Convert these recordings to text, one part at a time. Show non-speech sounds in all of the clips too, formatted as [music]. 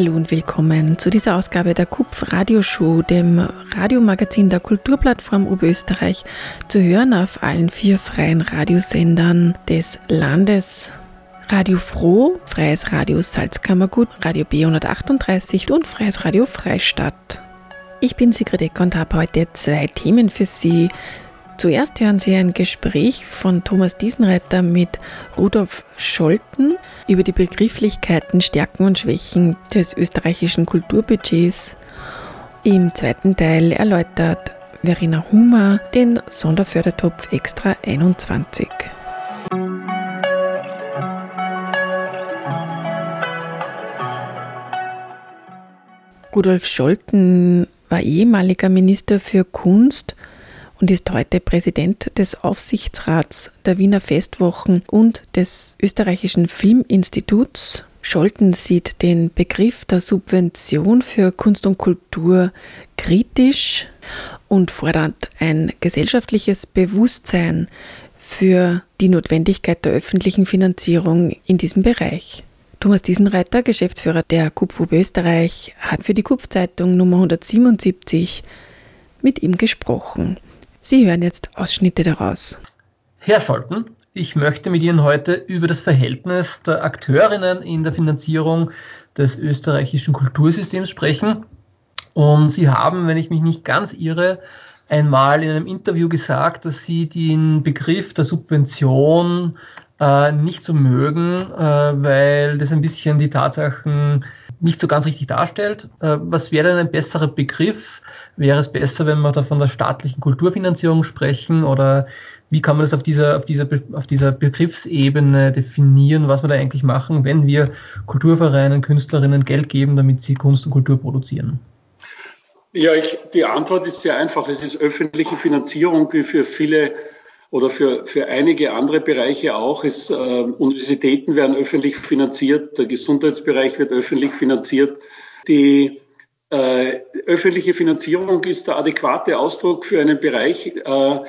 Hallo und willkommen zu dieser Ausgabe der KUPF Radioshow, dem Radiomagazin der Kulturplattform Oberösterreich, zu hören auf allen vier freien Radiosendern des Landes. Radio Froh, Freies Radio Salzkammergut, Radio B138 und Freies Radio Freistadt. Ich bin Sigrid Eck und habe heute zwei Themen für Sie. Zuerst hören Sie ein Gespräch von Thomas Diesenreiter mit Rudolf Scholten über die Begrifflichkeiten, Stärken und Schwächen des österreichischen Kulturbudgets. Im zweiten Teil erläutert Verena Hummer den Sonderfördertopf Extra 21. Rudolf Scholten war ehemaliger Minister für Kunst und ist heute Präsident des Aufsichtsrats der Wiener Festwochen und des österreichischen Filminstituts. Scholten sieht den Begriff der Subvention für Kunst und Kultur kritisch und fordert ein gesellschaftliches Bewusstsein für die Notwendigkeit der öffentlichen Finanzierung in diesem Bereich. Thomas Diesenreiter, Geschäftsführer der KUPF Österreich, hat für die KUPF-Zeitung Nummer 177 mit ihm gesprochen. Sie hören jetzt Ausschnitte daraus. Herr Scholten, ich möchte mit Ihnen heute über das Verhältnis der Akteurinnen in der Finanzierung des österreichischen Kultursystems sprechen. Und Sie haben, wenn ich mich nicht ganz irre, einmal in einem Interview gesagt, dass Sie den Begriff der Subvention äh, nicht so mögen, äh, weil das ein bisschen die Tatsachen nicht so ganz richtig darstellt. Äh, was wäre denn ein besserer Begriff? Wäre es besser, wenn wir da von der staatlichen Kulturfinanzierung sprechen oder wie kann man das auf dieser, auf dieser, auf dieser Begriffsebene definieren, was wir da eigentlich machen, wenn wir Kulturvereinen, Künstlerinnen Geld geben, damit sie Kunst und Kultur produzieren? Ja, ich, die Antwort ist sehr einfach. Es ist öffentliche Finanzierung, wie für viele oder für, für einige andere Bereiche auch. Es, äh, Universitäten werden öffentlich finanziert, der Gesundheitsbereich wird öffentlich finanziert. Die äh, öffentliche Finanzierung ist der adäquate Ausdruck für einen Bereich, äh,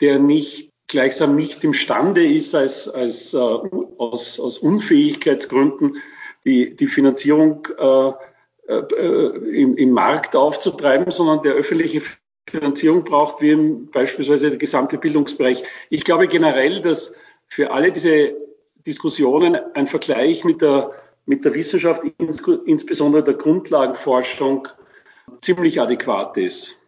der nicht gleichsam nicht imstande ist, als, als äh, aus, aus Unfähigkeitsgründen die, die Finanzierung äh, äh, im, im Markt aufzutreiben, sondern der öffentliche Finanzierung braucht, wie beispielsweise der gesamte Bildungsbereich. Ich glaube generell, dass für alle diese Diskussionen ein Vergleich mit der mit der Wissenschaft, insbesondere der Grundlagenforschung, ziemlich adäquat ist.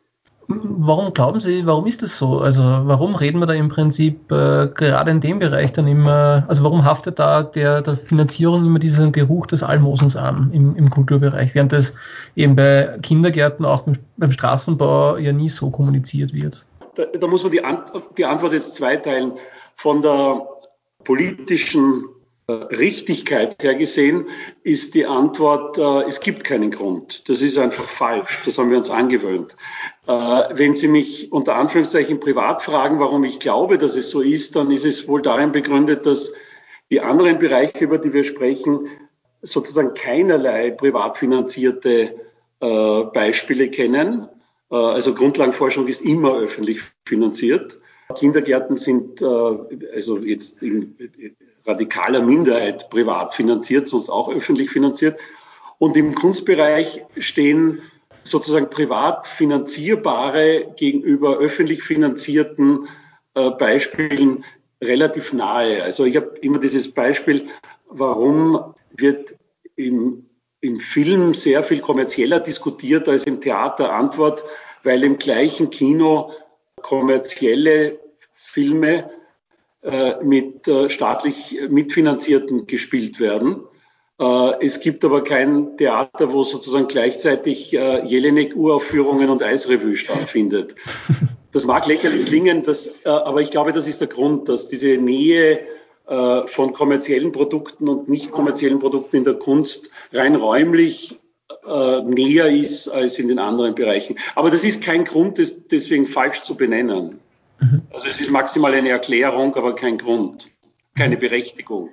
Warum glauben Sie, warum ist das so? Also warum reden wir da im Prinzip äh, gerade in dem Bereich dann immer, also warum haftet da der, der Finanzierung immer diesen Geruch des Almosens an im, im Kulturbereich, während das eben bei Kindergärten, auch beim, Straßenbau ja nie so kommuniziert wird? Da, da muss man die, Ant die Antwort jetzt zweiteilen. Von der politischen Richtigkeit her gesehen ist die Antwort, äh, es gibt keinen Grund. Das ist einfach falsch. Das haben wir uns angewöhnt. Äh, wenn Sie mich unter Anführungszeichen privat fragen, warum ich glaube, dass es so ist, dann ist es wohl darin begründet, dass die anderen Bereiche, über die wir sprechen, sozusagen keinerlei privat finanzierte äh, Beispiele kennen. Also Grundlagenforschung ist immer öffentlich finanziert. Kindergärten sind äh, also jetzt in, radikaler Minderheit privat finanziert, sonst auch öffentlich finanziert. Und im Kunstbereich stehen sozusagen privat finanzierbare gegenüber öffentlich finanzierten äh, Beispielen relativ nahe. Also ich habe immer dieses Beispiel, warum wird im, im Film sehr viel kommerzieller diskutiert als im Theater Antwort, weil im gleichen Kino kommerzielle Filme äh, mit äh, staatlich mitfinanzierten gespielt werden. Äh, es gibt aber kein Theater, wo sozusagen gleichzeitig Jelinek-Uraufführungen und Eisrevue stattfindet. [laughs] Das mag lächerlich klingen, das, aber ich glaube, das ist der Grund, dass diese Nähe von kommerziellen Produkten und nicht kommerziellen Produkten in der Kunst rein räumlich näher ist als in den anderen Bereichen. Aber das ist kein Grund, das deswegen falsch zu benennen. Mhm. Also es ist maximal eine Erklärung, aber kein Grund, keine Berechtigung.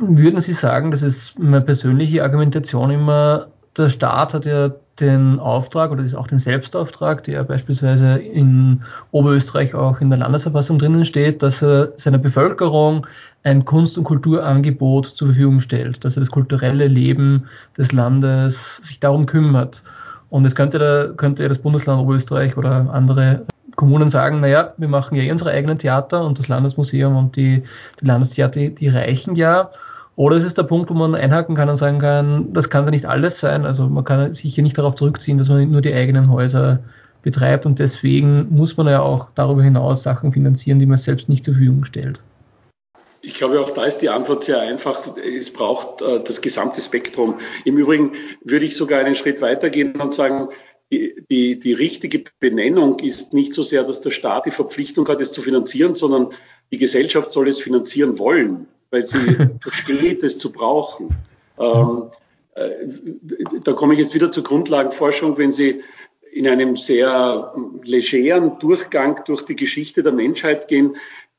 würden Sie sagen, das ist meine persönliche Argumentation immer, der Staat hat ja den Auftrag oder ist auch den Selbstauftrag, der beispielsweise in Oberösterreich auch in der Landesverfassung drinnen steht, dass er seiner Bevölkerung ein Kunst- und Kulturangebot zur Verfügung stellt, dass er das kulturelle Leben des Landes sich darum kümmert. Und es könnte, könnte das Bundesland Oberösterreich oder andere Kommunen sagen, naja, wir machen ja eh unsere eigenen Theater und das Landesmuseum und die, die Landestheater, die reichen ja. Oder es ist der Punkt, wo man einhaken kann und sagen kann, das kann ja nicht alles sein. Also man kann sich hier nicht darauf zurückziehen, dass man nur die eigenen Häuser betreibt und deswegen muss man ja auch darüber hinaus Sachen finanzieren, die man selbst nicht zur Verfügung stellt. Ich glaube, auch da ist die Antwort sehr einfach. Es braucht äh, das gesamte Spektrum. Im Übrigen würde ich sogar einen Schritt weitergehen und sagen, die, die, die richtige Benennung ist nicht so sehr, dass der Staat die Verpflichtung hat, es zu finanzieren, sondern die Gesellschaft soll es finanzieren wollen, weil sie [laughs] versteht, es zu brauchen. Ähm, äh, da komme ich jetzt wieder zur Grundlagenforschung, wenn Sie in einem sehr legeren Durchgang durch die Geschichte der Menschheit gehen,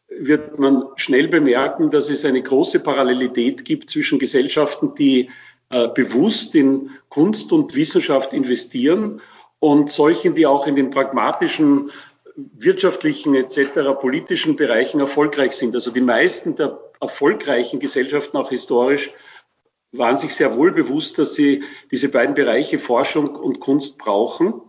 wird man schnell bemerken, dass es eine große Parallelität gibt zwischen Gesellschaften, die äh, bewusst in Kunst und Wissenschaft investieren und solchen, die auch in den pragmatischen, wirtschaftlichen etc. politischen Bereichen erfolgreich sind. Also die meisten der erfolgreichen Gesellschaften, auch historisch, waren sich sehr wohl bewusst, dass sie diese beiden Bereiche Forschung und Kunst brauchen.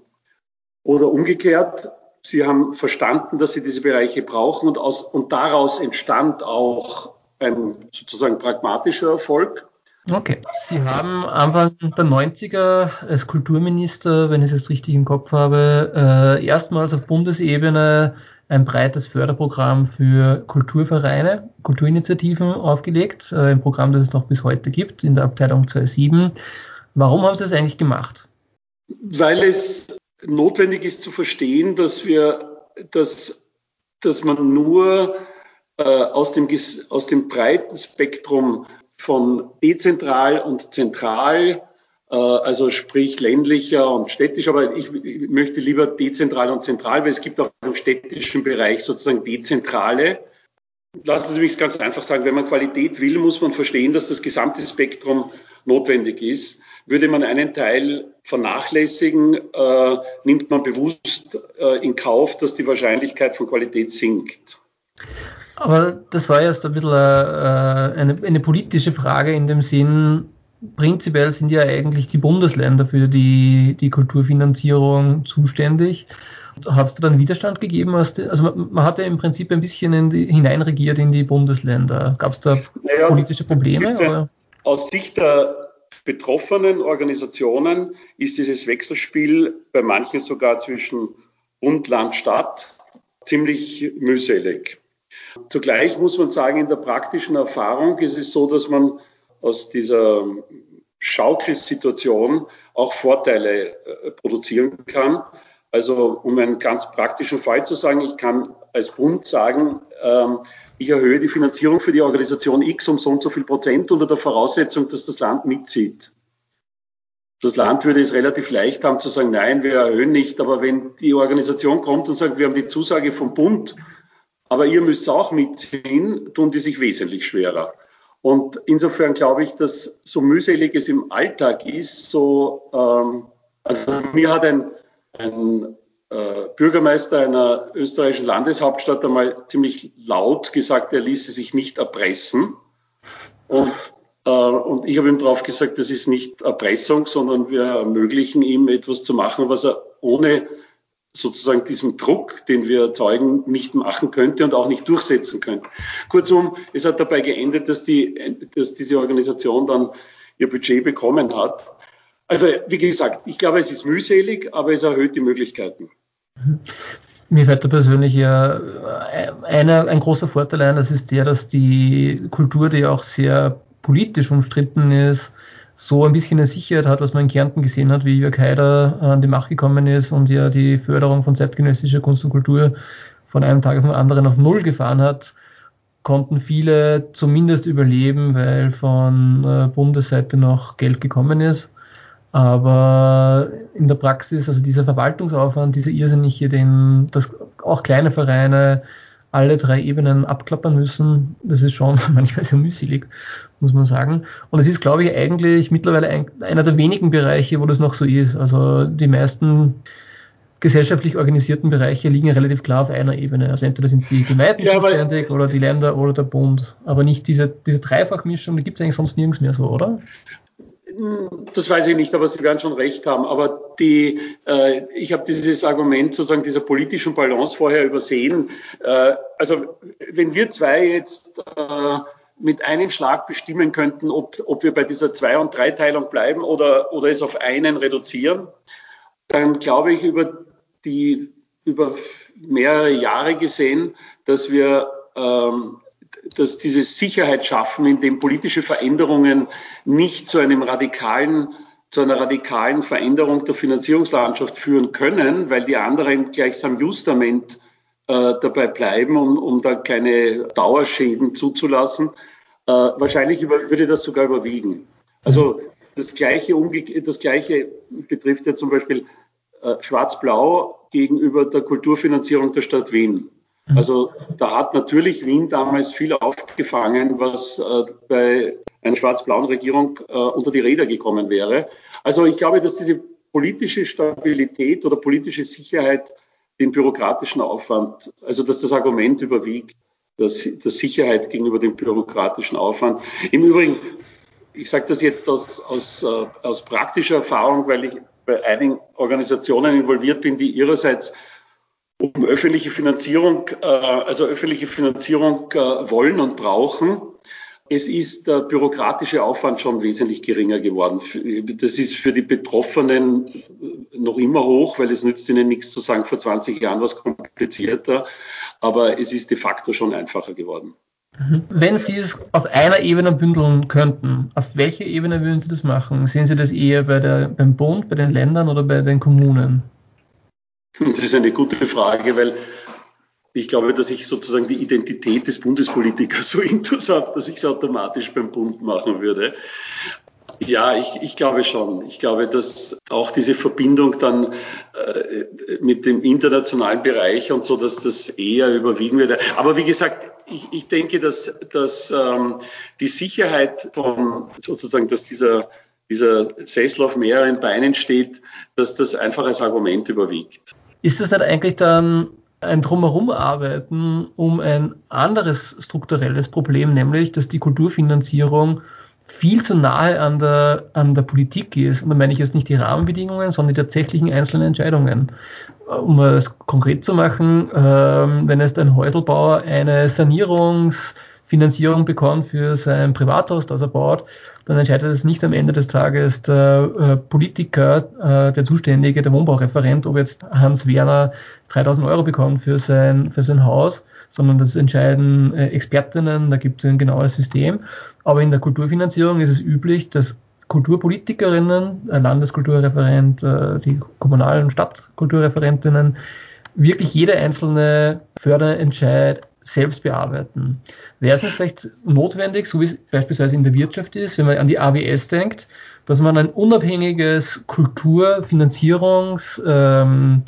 Oder umgekehrt, sie haben verstanden, dass sie diese Bereiche brauchen und, aus, und daraus entstand auch ein sozusagen pragmatischer Erfolg. Okay. Sie haben Anfang der 90er als Kulturminister, wenn ich es jetzt richtig im Kopf habe, äh, erstmals auf Bundesebene ein breites Förderprogramm für Kulturvereine, Kulturinitiativen aufgelegt, äh, ein Programm, das es noch bis heute gibt in der Abteilung 2.7. Warum haben Sie das eigentlich gemacht? Weil es notwendig ist zu verstehen, dass wir, dass, dass man nur äh, aus, dem, aus dem breiten Spektrum von dezentral und zentral, äh, also sprich ländlicher und städtisch, aber ich, ich, möchte lieber dezentral und zentral, weil es gibt auch im städtischen Bereich sozusagen dezentrale. Lassen Sie mich es ganz einfach sagen, wenn man Qualität will, muss man verstehen, dass das gesamte Spektrum notwendig ist. Würde man einen Teil vernachlässigen, äh, nimmt man bewusst äh, in Kauf, dass die Wahrscheinlichkeit von Qualität sinkt. Aber das war jetzt ein bisschen äh, eine, eine, politische Frage in dem Sinn, prinzipiell sind ja eigentlich die Bundesländer für die, die Kulturfinanzierung zuständig. Hat es da dann Widerstand gegeben? also man, man hat ja im Prinzip ein bisschen in die, hineinregiert in die Bundesländer. Gab es da naja, politische Probleme? Aus Sicht der betroffenen Organisationen ist dieses Wechselspiel bei manchen sogar zwischen Bund, Land, Stadt ziemlich mühselig. Zugleich muss man sagen, in der praktischen Erfahrung ist es so, dass man aus dieser Schaukelsituation auch Vorteile äh, produzieren kann. Also um einen ganz praktischen Fall zu sagen, ich kann als Bund sagen, ähm, ich erhöhe die Finanzierung für die Organisation X um so und so viel Prozent unter der Voraussetzung, dass das Land mitzieht. Das Land würde es relativ leicht haben zu sagen, nein, wir erhöhen nicht. Aber wenn die Organisation kommt und sagt, wir haben die Zusage vom Bund, aber ihr müsst auch mitziehen, tun die sich wesentlich schwerer. Und insofern glaube ich, dass so mühselig es im Alltag ist, so, ähm, also mir hat ein, ein äh, Bürgermeister einer österreichischen Landeshauptstadt einmal ziemlich laut gesagt, er ließe sich nicht erpressen. Und, äh, und ich habe ihm darauf gesagt, das ist nicht Erpressung, sondern wir ermöglichen ihm etwas zu machen, was er ohne sozusagen diesem Druck, den wir erzeugen, nicht machen könnte und auch nicht durchsetzen könnte. Kurzum, es hat dabei geendet, dass, die, dass diese Organisation dann ihr Budget bekommen hat. Also wie gesagt, ich glaube, es ist mühselig, aber es erhöht die Möglichkeiten. Mir fällt da persönlich ja einer, ein großer Vorteil ein, das ist der, dass die Kultur, die auch sehr politisch umstritten ist, so ein bisschen eine Sicherheit hat, was man in Kärnten gesehen hat, wie Jörg Haider an die Macht gekommen ist und ja die Förderung von zeitgenössischer Kunst und Kultur von einem Tag auf den anderen auf Null gefahren hat, konnten viele zumindest überleben, weil von äh, Bundesseite noch Geld gekommen ist. Aber in der Praxis, also dieser Verwaltungsaufwand, dieser irrsinnige, den, dass auch kleine Vereine alle drei Ebenen abklappern müssen. Das ist schon [laughs] manchmal sehr mühselig, muss man sagen. Und es ist, glaube ich, eigentlich mittlerweile ein, einer der wenigen Bereiche, wo das noch so ist. Also die meisten gesellschaftlich organisierten Bereiche liegen relativ klar auf einer Ebene. Also entweder sind die Gemeinden ja, zuständig oder die Länder oder der Bund. Aber nicht diese, diese Dreifachmischung, die gibt es eigentlich sonst nirgends mehr so, oder? Das weiß ich nicht, aber Sie werden schon recht haben. Aber die, äh, ich habe dieses Argument sozusagen dieser politischen Balance vorher übersehen. Äh, also wenn wir zwei jetzt äh, mit einem Schlag bestimmen könnten, ob, ob wir bei dieser Zwei- und Dreiteilung bleiben oder, oder es auf einen reduzieren, dann glaube ich über die über mehrere Jahre gesehen, dass wir ähm, dass diese Sicherheit schaffen, indem politische Veränderungen nicht zu einem radikalen zu einer radikalen Veränderung der Finanzierungslandschaft führen können, weil die anderen gleichsam Justament äh, dabei bleiben, um, um da keine Dauerschäden zuzulassen. Äh, wahrscheinlich über, würde das sogar überwiegen. Also das Gleiche, das Gleiche betrifft ja zum Beispiel äh, Schwarz-Blau gegenüber der Kulturfinanzierung der Stadt Wien. Mhm. Also da hat natürlich Wien damals viel aufgefangen, was äh, bei einer schwarz-blauen Regierung äh, unter die Räder gekommen wäre. Also ich glaube, dass diese politische Stabilität oder politische Sicherheit den bürokratischen Aufwand, also dass das Argument überwiegt, dass, dass Sicherheit gegenüber dem bürokratischen Aufwand. Im Übrigen, ich sage das jetzt aus, aus, äh, aus praktischer Erfahrung, weil ich bei einigen Organisationen involviert bin, die ihrerseits um öffentliche Finanzierung, äh, also öffentliche Finanzierung äh, wollen und brauchen. Es ist der bürokratische Aufwand schon wesentlich geringer geworden. Das ist für die Betroffenen noch immer hoch, weil es nützt ihnen nichts zu sagen, vor 20 Jahren war es komplizierter, aber es ist de facto schon einfacher geworden. Mhm. Wenn Sie es auf einer Ebene bündeln könnten, auf welcher Ebene würden Sie das machen? Sehen Sie das eher bei der, beim Bund, bei den Ländern oder bei den Kommunen? Das ist eine gute Frage, weil ich glaube, dass ich sozusagen die Identität des Bundespolitikers so interessant, dass ich es automatisch beim Bund machen würde. Ja, ich, ich glaube schon. Ich glaube, dass auch diese Verbindung dann äh, mit dem internationalen Bereich und so, dass das eher überwiegen würde. Aber wie gesagt, ich, ich denke, dass, dass ähm, die Sicherheit von sozusagen, dass dieser dieser Sessel auf mehreren Beinen steht, dass das einfach als Argument überwiegt. Ist das nicht eigentlich dann ein Drumherumarbeiten um ein anderes strukturelles Problem, nämlich dass die Kulturfinanzierung viel zu nahe an der, an der Politik ist. Und da meine ich jetzt nicht die Rahmenbedingungen, sondern die tatsächlichen einzelnen Entscheidungen. Um es konkret zu machen, ähm, wenn jetzt ein Häuselbauer eine Sanierungsfinanzierung bekommt für sein Privathaus, das er baut, dann entscheidet es nicht am Ende des Tages der äh, Politiker, äh, der Zuständige, der Wohnbaureferent, ob jetzt Hans Werner 3000 Euro bekommt für sein, für sein Haus, sondern das entscheiden äh, Expertinnen, da gibt es ein genaues System. Aber in der Kulturfinanzierung ist es üblich, dass Kulturpolitikerinnen, Landeskulturreferent, die kommunalen Stadtkulturreferentinnen, wirklich jede einzelne Förderentscheid selbst bearbeiten. Wäre es nicht vielleicht notwendig, so wie es beispielsweise in der Wirtschaft ist, wenn man an die AWS denkt, dass man ein unabhängiges Kulturfinanzierungs, ähm,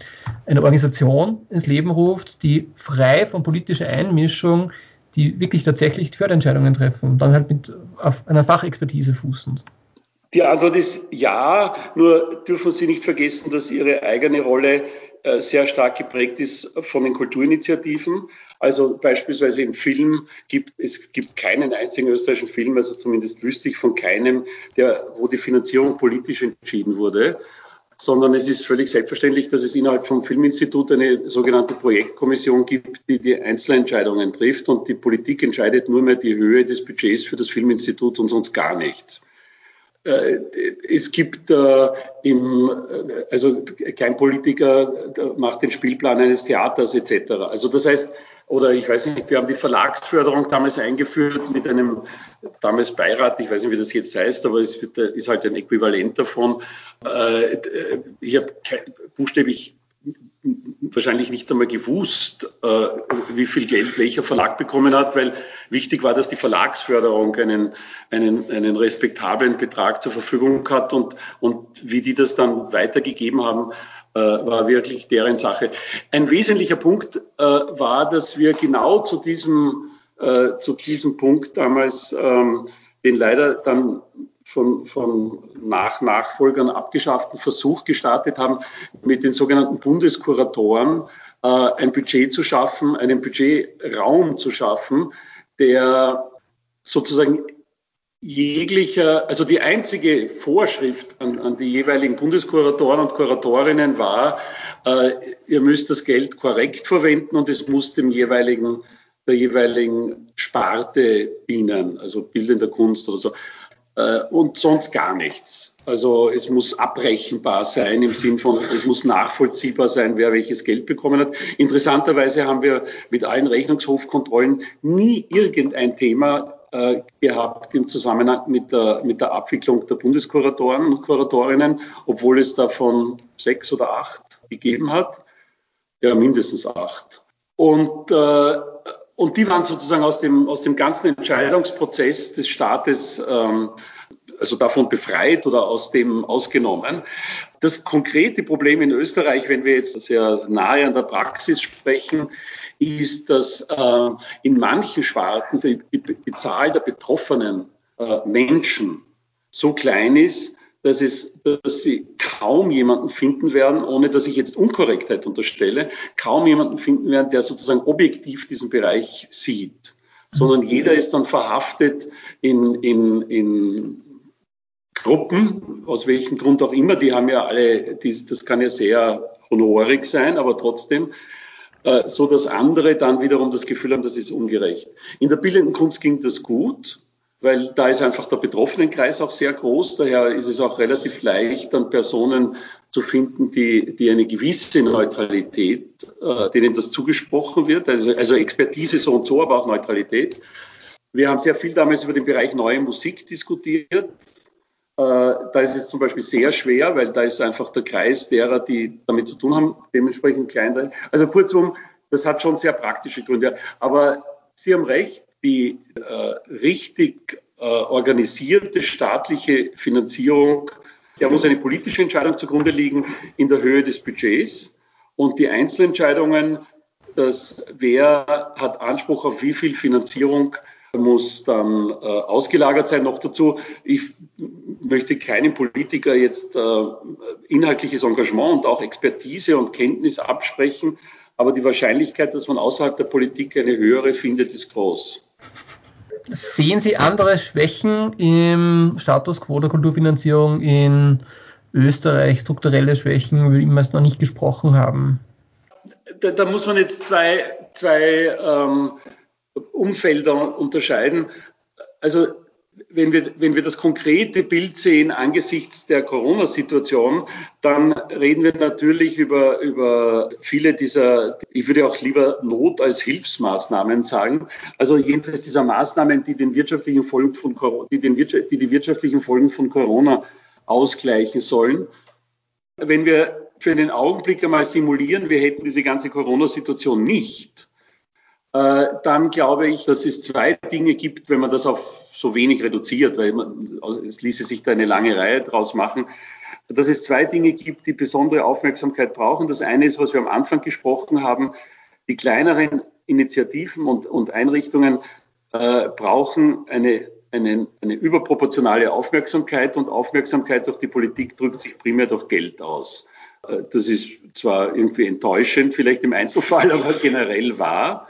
eine Organisation ins Leben ruft, die frei von politischer Einmischung, die wirklich tatsächlich Förderentscheidungen treffen und dann halt mit auf einer Fachexpertise fußend. Die Antwort ist ja, nur dürfen Sie nicht vergessen, dass Ihre eigene Rolle äh, sehr stark geprägt ist von den Kulturinitiativen. Also beispielsweise im Film gibt es gibt keinen einzigen österreichischen Film, also zumindest wüsste ich von keinem, der, wo die Finanzierung politisch entschieden wurde, sondern es ist völlig selbstverständlich, dass es innerhalb vom Filminstitut eine sogenannte Projektkommission gibt, die die Einzelentscheidungen trifft und die Politik entscheidet nur mehr die Höhe des Budgets für das Filminstitut und sonst gar nichts. Äh, es gibt äh, im, äh, also kein Politiker macht den Spielplan eines Theaters etc. Also das heißt, oder ich weiß nicht, wir haben die Verlagsförderung damals eingeführt mit einem damals Beirat, ich weiß nicht, wie das jetzt heißt, aber es ist halt ein Äquivalent davon. Ich habe buchstäblich wahrscheinlich nicht einmal gewusst, äh, wie viel Geld welcher Verlag bekommen hat, weil wichtig war, dass die Verlagsförderung einen, einen, einen respektablen Betrag zur Verfügung hat und, und wie die das dann weitergegeben haben, äh, war wirklich deren Sache. Ein wesentlicher Punkt äh, war, dass wir genau zu diesem, äh, zu diesem Punkt damals ähm, den leider dann von, von nach Nachfolgern abgeschafften Versuch gestartet haben, mit den sogenannten Bundeskuratoren äh, ein Budget zu schaffen, einen Budgetraum zu schaffen, der sozusagen jeglicher, also die einzige Vorschrift an, an die jeweiligen Bundeskuratoren und Kuratorinnen war, äh, ihr müsst das Geld korrekt verwenden und es muss dem jeweiligen, der jeweiligen Sparte dienen, also bildender Kunst oder so. Äh, und sonst gar nichts. Also es muss abrechenbar sein im Sinn von, es muss nachvollziehbar sein, wer welches Geld bekommen hat. Interessanterweise haben wir mit allen Rechnungshofkontrollen nie irgendein Thema äh, gehabt im Zusammenhang mit der, mit der Abwicklung der Bundeskuratoren und Kuratorinnen, obwohl es davon sechs oder acht gegeben hat. Ja, mindestens acht. Und, äh, und die waren sozusagen aus dem, aus dem ganzen Entscheidungsprozess des Staates ähm, also davon befreit oder aus dem ausgenommen. Das konkrete Problem in Österreich, wenn wir jetzt sehr nahe an der Praxis sprechen, ist, dass äh, in manchen Sparten die, die, die, Zahl der betroffenen äh, Menschen so klein ist, dass, es, dass sie kaum jemanden finden werden, ohne dass ich jetzt Unkorrektheit unterstelle, kaum jemanden finden werden, der sozusagen objektiv diesen Bereich sieht. Sondern jeder ist dann verhaftet in, in, in Gruppen, aus welchem Grund auch immer, die haben ja alle, die, das kann ja sehr honorig sein, aber trotzdem äh, so dass andere dann wiederum das Gefühl haben, das ist ungerecht. In der bildenden Kunst ging das gut, weil da ist einfach der Betroffenenkreis auch sehr groß. Daher ist es auch relativ leicht, dann Personen zu finden, die, die eine gewisse Neutralität, äh, denen das zugesprochen wird, also, also Expertise so und so, aber auch Neutralität. Wir haben sehr viel damals über den Bereich neue Musik diskutiert. Äh, da ist es zum Beispiel sehr schwer, weil da ist einfach der Kreis derer, die damit zu tun haben, dementsprechend kleiner. Also kurzum, das hat schon sehr praktische Gründe. Aber Sie haben recht, die äh, richtig äh, organisierte staatliche Finanzierung, der muss eine politische Entscheidung zugrunde liegen in der Höhe des Budgets. Und die Einzelentscheidungen, dass wer hat Anspruch auf wie viel Finanzierung, muss dann äh, ausgelagert sein. Noch dazu, ich möchte keinem Politiker jetzt äh, inhaltliches Engagement und auch Expertise und Kenntnis absprechen, aber die Wahrscheinlichkeit, dass man außerhalb der Politik eine höhere findet, ist groß. Sehen Sie andere Schwächen im Status quo der Kulturfinanzierung in Österreich, strukturelle Schwächen, wie wir es noch nicht gesprochen haben? Da, da muss man jetzt zwei, zwei ähm, Umfelder unterscheiden. Also wenn wir, wenn wir das konkrete Bild sehen angesichts der Corona-Situation, dann reden wir natürlich über, über viele dieser, ich würde auch lieber Not als Hilfsmaßnahmen sagen. Also jedenfalls dieser Maßnahmen, die den wirtschaftlichen Folgen von Corona, die, den, die die wirtschaftlichen Folgen von Corona ausgleichen sollen. Wenn wir für einen Augenblick einmal simulieren, wir hätten diese ganze Corona-Situation nicht, dann glaube ich, dass es zwei Dinge gibt, wenn man das auf so wenig reduziert, weil man, also es ließe sich da eine lange Reihe draus machen, dass es zwei Dinge gibt, die besondere Aufmerksamkeit brauchen. Das eine ist, was wir am Anfang gesprochen haben, die kleineren Initiativen und, und Einrichtungen äh, brauchen eine, eine, eine überproportionale Aufmerksamkeit und Aufmerksamkeit durch die Politik drückt sich primär durch Geld aus. Äh, das ist zwar irgendwie enttäuschend, vielleicht im Einzelfall, [laughs] aber generell wahr.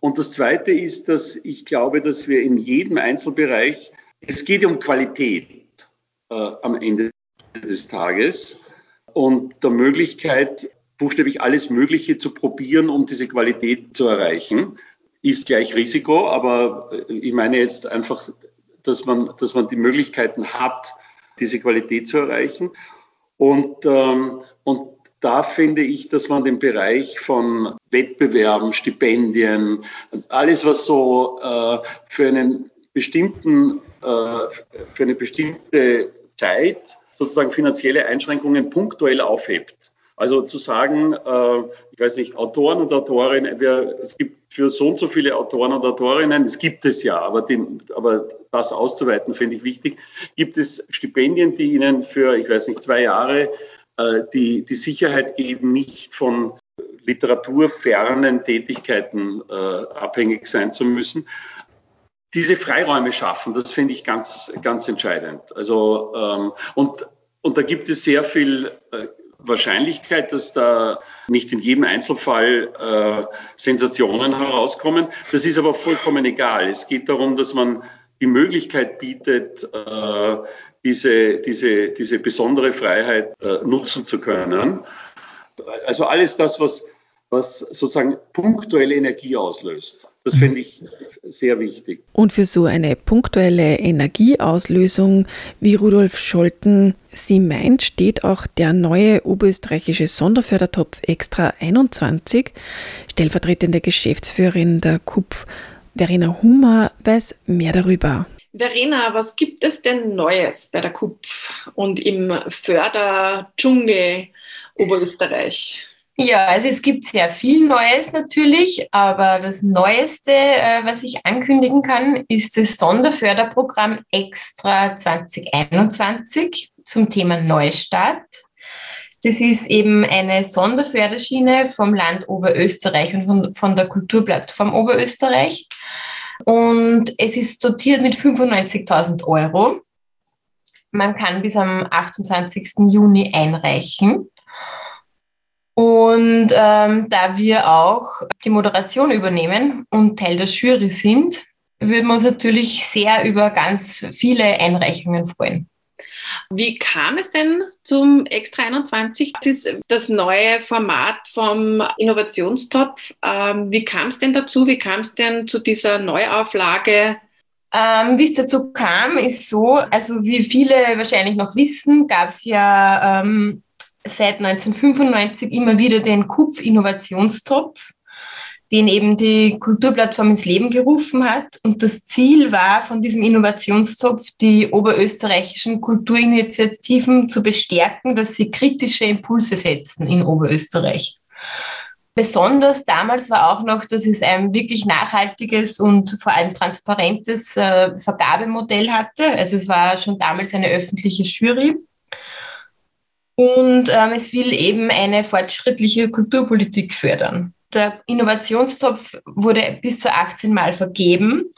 Und das Zweite ist, dass ich glaube, dass wir in jedem Einzelbereich, es geht um Qualität äh, am Ende des Tages und der Möglichkeit, buchstäblich alles Mögliche zu probieren, um diese Qualität zu erreichen, ist gleich Risiko, aber äh, ich meine jetzt einfach, dass man, dass man die Möglichkeiten hat, diese Qualität zu erreichen. Und, ähm, und da finde ich, dass man den Bereich von Wettbewerben, Stipendien, alles, was so äh, für einen bestimmten, äh, für eine bestimmte Zeit sozusagen finanzielle Einschränkungen punktuell aufhebt. Also zu sagen, äh, ich weiß nicht, Autoren und Autorinnen, wir, es gibt für so und so viele Autoren und Autorinnen, das gibt es ja, aber, den, aber das auszuweiten finde ich wichtig, gibt es Stipendien, die ihnen für, ich weiß nicht, zwei Jahre die, die Sicherheit geben, nicht von literaturfernen Tätigkeiten äh, abhängig sein zu müssen. Diese Freiräume schaffen, das finde ich ganz, ganz entscheidend. Also, ähm, und, und da gibt es sehr viel äh, Wahrscheinlichkeit, dass da nicht in jedem Einzelfall äh, Sensationen herauskommen. Das ist aber vollkommen egal. Es geht darum, dass man die Möglichkeit bietet, äh, diese, diese, diese besondere Freiheit äh, nutzen zu können. Also alles das, was, was sozusagen punktuelle Energie auslöst. Das mhm. finde ich sehr wichtig. Und für so eine punktuelle Energieauslösung, wie Rudolf Scholten sie meint, steht auch der neue oberösterreichische Sonderfördertopf Extra 21. Stellvertretende Geschäftsführerin der KUPF, Verena Hummer, weiß mehr darüber. Verena, was gibt es denn Neues bei der KUPF und im Förderdschungel Oberösterreich? Ja, also es gibt sehr viel Neues natürlich, aber das Neueste, äh, was ich ankündigen kann, ist das Sonderförderprogramm Extra 2021 zum Thema Neustart. Das ist eben eine Sonderförderschiene vom Land Oberösterreich und von, von der Kulturplattform Oberösterreich. Und es ist dotiert mit 95.000 Euro. Man kann bis am 28. Juni einreichen. Und ähm, da wir auch die Moderation übernehmen und Teil der Jury sind, würden wir uns natürlich sehr über ganz viele Einreichungen freuen. Wie kam es denn zum Extra 21? Das ist das neue Format vom Innovationstopf. Ähm, wie kam es denn dazu? Wie kam es denn zu dieser Neuauflage? Ähm, wie es dazu kam, ist so, also wie viele wahrscheinlich noch wissen, gab es ja ähm, seit 1995 immer wieder den Kupf-Innovationstopf, den eben die Kulturplattform ins Leben gerufen hat. Und das Ziel war von diesem Innovationstopf, die oberösterreichischen Kulturinitiativen zu bestärken, dass sie kritische Impulse setzen in Oberösterreich. Besonders damals war auch noch, dass es ein wirklich nachhaltiges und vor allem transparentes äh, Vergabemodell hatte. Also es war schon damals eine öffentliche Jury. Und ähm, es will eben eine fortschrittliche Kulturpolitik fördern. Der Innovationstopf wurde bis zu 18 Mal vergeben.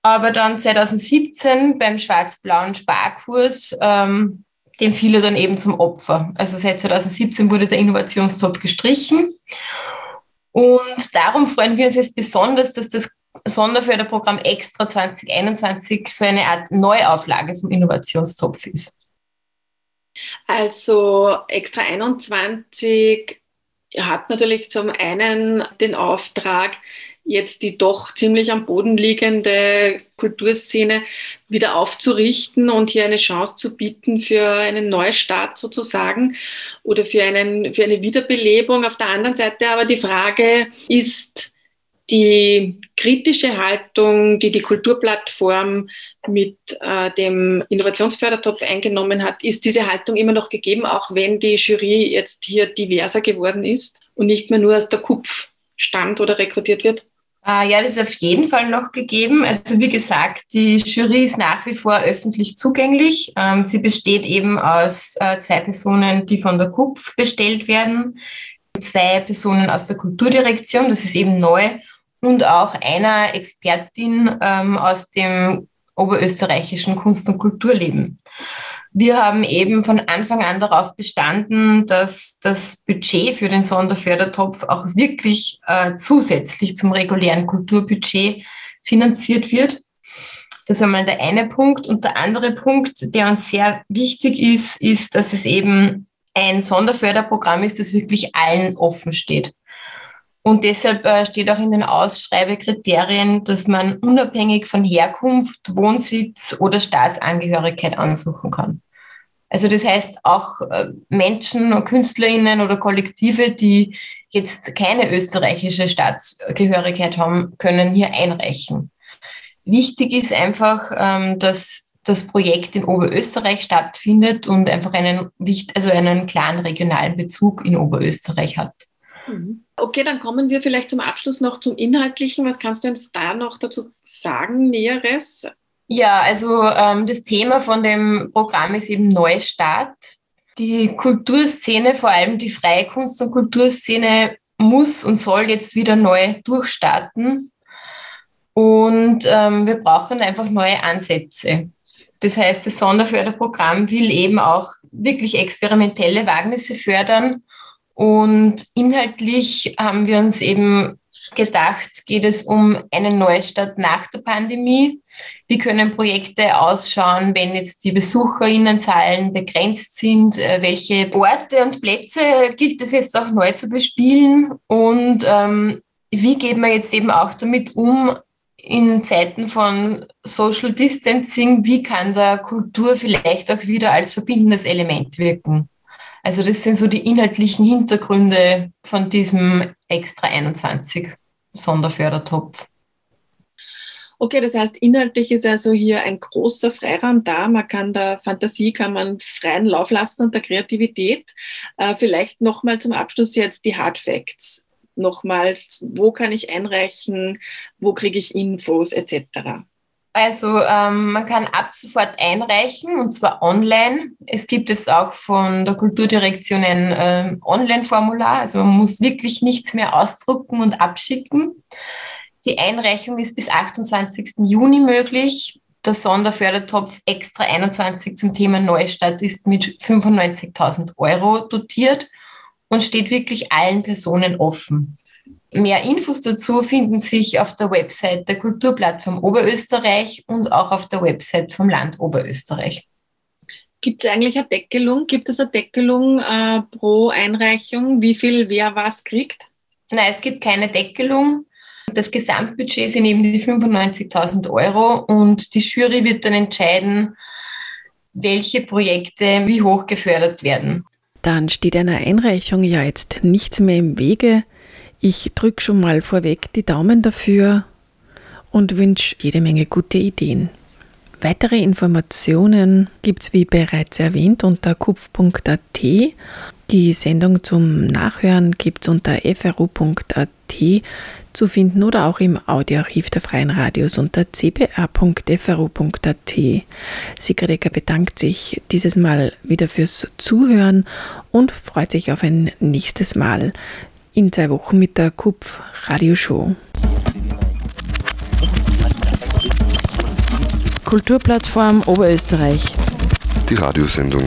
Aber dann 2017 beim schwarz-blauen Sparkurs, ähm, dem fiel er dann eben zum Opfer. Also seit 2017 wurde der Innovationstopf gestrichen. Und darum freuen wir uns jetzt besonders, dass das Sonderförderprogramm Extra 2021 so eine Art Neuauflage vom Innovationstopf ist. Also Extra 21 hat natürlich zum einen den Auftrag, jetzt die doch ziemlich am Boden liegende Kulturszene wieder aufzurichten und hier eine Chance zu bieten für einen Neustart sozusagen oder für, einen, für eine Wiederbelebung. Auf der anderen Seite aber die Frage ist, die kritische Haltung, die die Kulturplattform mit äh, dem Innovationsfördertopf eingenommen hat, ist diese Haltung immer noch gegeben, auch wenn die Jury jetzt hier diverser geworden ist und nicht mehr nur aus der KUPF stammt oder rekrutiert wird? Uh, ja, das ist auf jeden Fall noch gegeben. Also wie gesagt, die Jury ist nach wie vor öffentlich zugänglich. Ähm, sie besteht eben aus äh, zwei Personen, die von der KUPF bestellt werden, zwei Personen aus der Kulturdirektion, das ist eben neu, und auch einer Expertin ähm, aus dem oberösterreichischen Kunst- und Kulturleben. Wir haben eben von Anfang an darauf bestanden, dass das Budget für den Sonderfördertopf auch wirklich äh, zusätzlich zum regulären Kulturbudget finanziert wird. Das war mal der eine Punkt. Und der andere Punkt, der uns sehr wichtig ist, ist, dass es eben ein Sonderförderprogramm ist, das wirklich allen offen steht. Und deshalb äh, steht auch in den Ausschreibekriterien, dass man unabhängig von Herkunft, Wohnsitz oder Staatsangehörigkeit ansuchen kann. Also das heißt, auch äh, Menschen KünstlerInnen oder Kollektive, die jetzt keine österreichische Staatsgehörigkeit haben, können hier einreichen. Wichtig ist einfach, ähm, dass das Projekt in Oberösterreich stattfindet und einfach einen, also einen klaren regionalen Bezug in Oberösterreich hat. Mhm. Okay, dann kommen wir vielleicht zum Abschluss noch zum Inhaltlichen. Was kannst du uns da noch dazu sagen, Näheres? Ja, also ähm, das Thema von dem Programm ist eben Neustart. Die Kulturszene, vor allem die freie Kunst- und Kulturszene, muss und soll jetzt wieder neu durchstarten. Und ähm, wir brauchen einfach neue Ansätze. Das heißt, das Sonderförderprogramm will eben auch wirklich experimentelle Wagnisse fördern. Und inhaltlich haben wir uns eben gedacht, geht es um einen Neustart nach der Pandemie. Wie können Projekte ausschauen, wenn jetzt die Besucherinnenzahlen begrenzt sind? Äh, welche Orte und Plätze gilt es jetzt auch neu zu bespielen? Und ähm, wie geht man jetzt eben auch damit um, in Zeiten von Social Distancing, wie kann da Kultur vielleicht auch wieder als verbindendes Element wirken? Also das sind so die inhaltlichen Hintergründe von diesem Extra 21 Sonderfördertopf. Okay, das heißt, inhaltlich ist also hier ein großer Freiraum da. Man kann der Fantasie kann man freien Lauf lassen und der Kreativität. Äh, vielleicht nochmal zum Abschluss jetzt die Hard Facts. Nochmals, wo kann ich einreichen, wo kriege ich Infos etc. Also ähm, man kann ab sofort einreichen und zwar online. Es gibt es auch von der Kulturdirektion ein äh, Online-Formular. Also man muss wirklich nichts mehr ausdrucken und abschicken. Die Einreichung ist bis 28. Juni möglich. Der Sonderfördertopf Extra 21 zum Thema Neustart ist mit 95.000 Euro dotiert und steht wirklich allen Personen offen. Mehr Infos dazu finden sich auf der Website der Kulturplattform Oberösterreich und auch auf der Website vom Land Oberösterreich. Gibt es eigentlich eine Deckelung? Gibt es eine Deckelung äh, pro Einreichung, wie viel wer was kriegt? Nein, es gibt keine Deckelung. Das Gesamtbudget sind eben die 95.000 Euro und die Jury wird dann entscheiden, welche Projekte wie hoch gefördert werden. Dann steht einer Einreichung ja jetzt nichts mehr im Wege. Ich drücke schon mal vorweg die Daumen dafür und wünsche jede Menge gute Ideen. Weitere Informationen gibt es wie bereits erwähnt unter kupf.at. Die Sendung zum Nachhören gibt es unter fru.at zu finden oder auch im Audioarchiv der Freien Radios unter cba.fru.at. Sigrid Ecker bedankt sich dieses Mal wieder fürs Zuhören und freut sich auf ein nächstes Mal in zwei Wochen mit der KUPF Radioshow. Kulturplattform Oberösterreich. Die Radiosendung.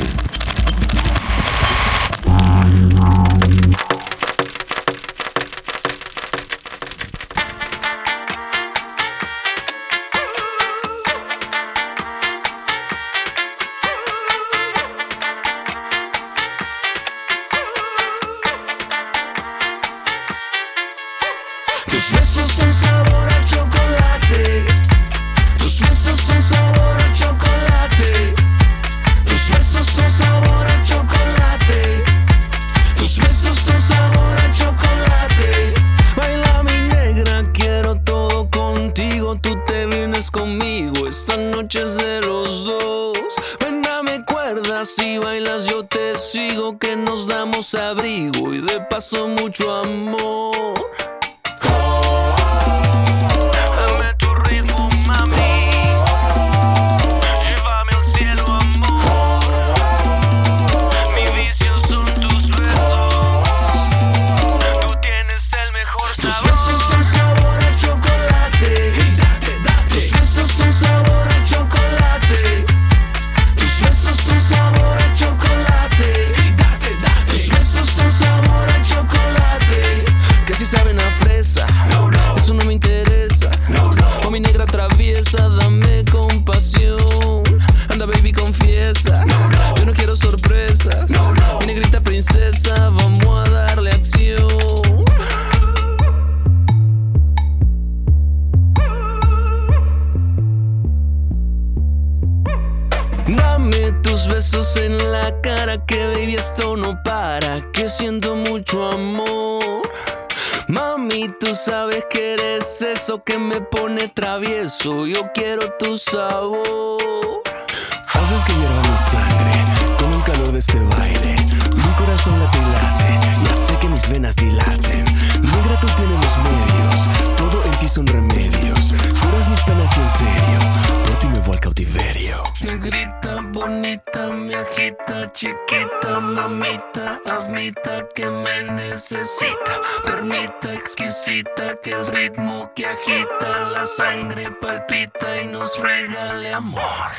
Necesita. Permita exquisita que el ritmo que agita la sangre palpita y nos regale amor.